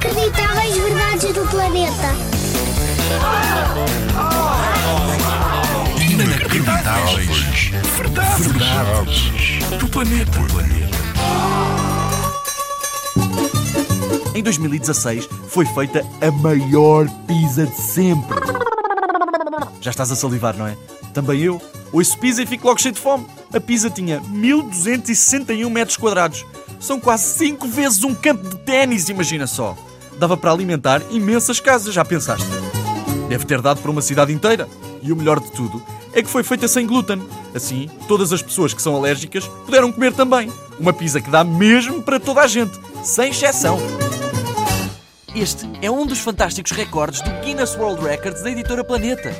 Inacreditáveis verdades do planeta. Inacreditáveis verdades, verdades do planeta. Em 2016 foi feita a maior pizza de sempre. Já estás a salivar, não é? Também eu. Ouço pizza e fico logo cheio de fome. A pizza tinha 1261 metros quadrados. São quase 5 vezes um campo de ténis, imagina só. Dava para alimentar imensas casas, já pensaste? Deve ter dado para uma cidade inteira. E o melhor de tudo é que foi feita sem glúten. Assim, todas as pessoas que são alérgicas puderam comer também. Uma pizza que dá mesmo para toda a gente, sem exceção. Este é um dos fantásticos recordes do Guinness World Records da editora Planeta.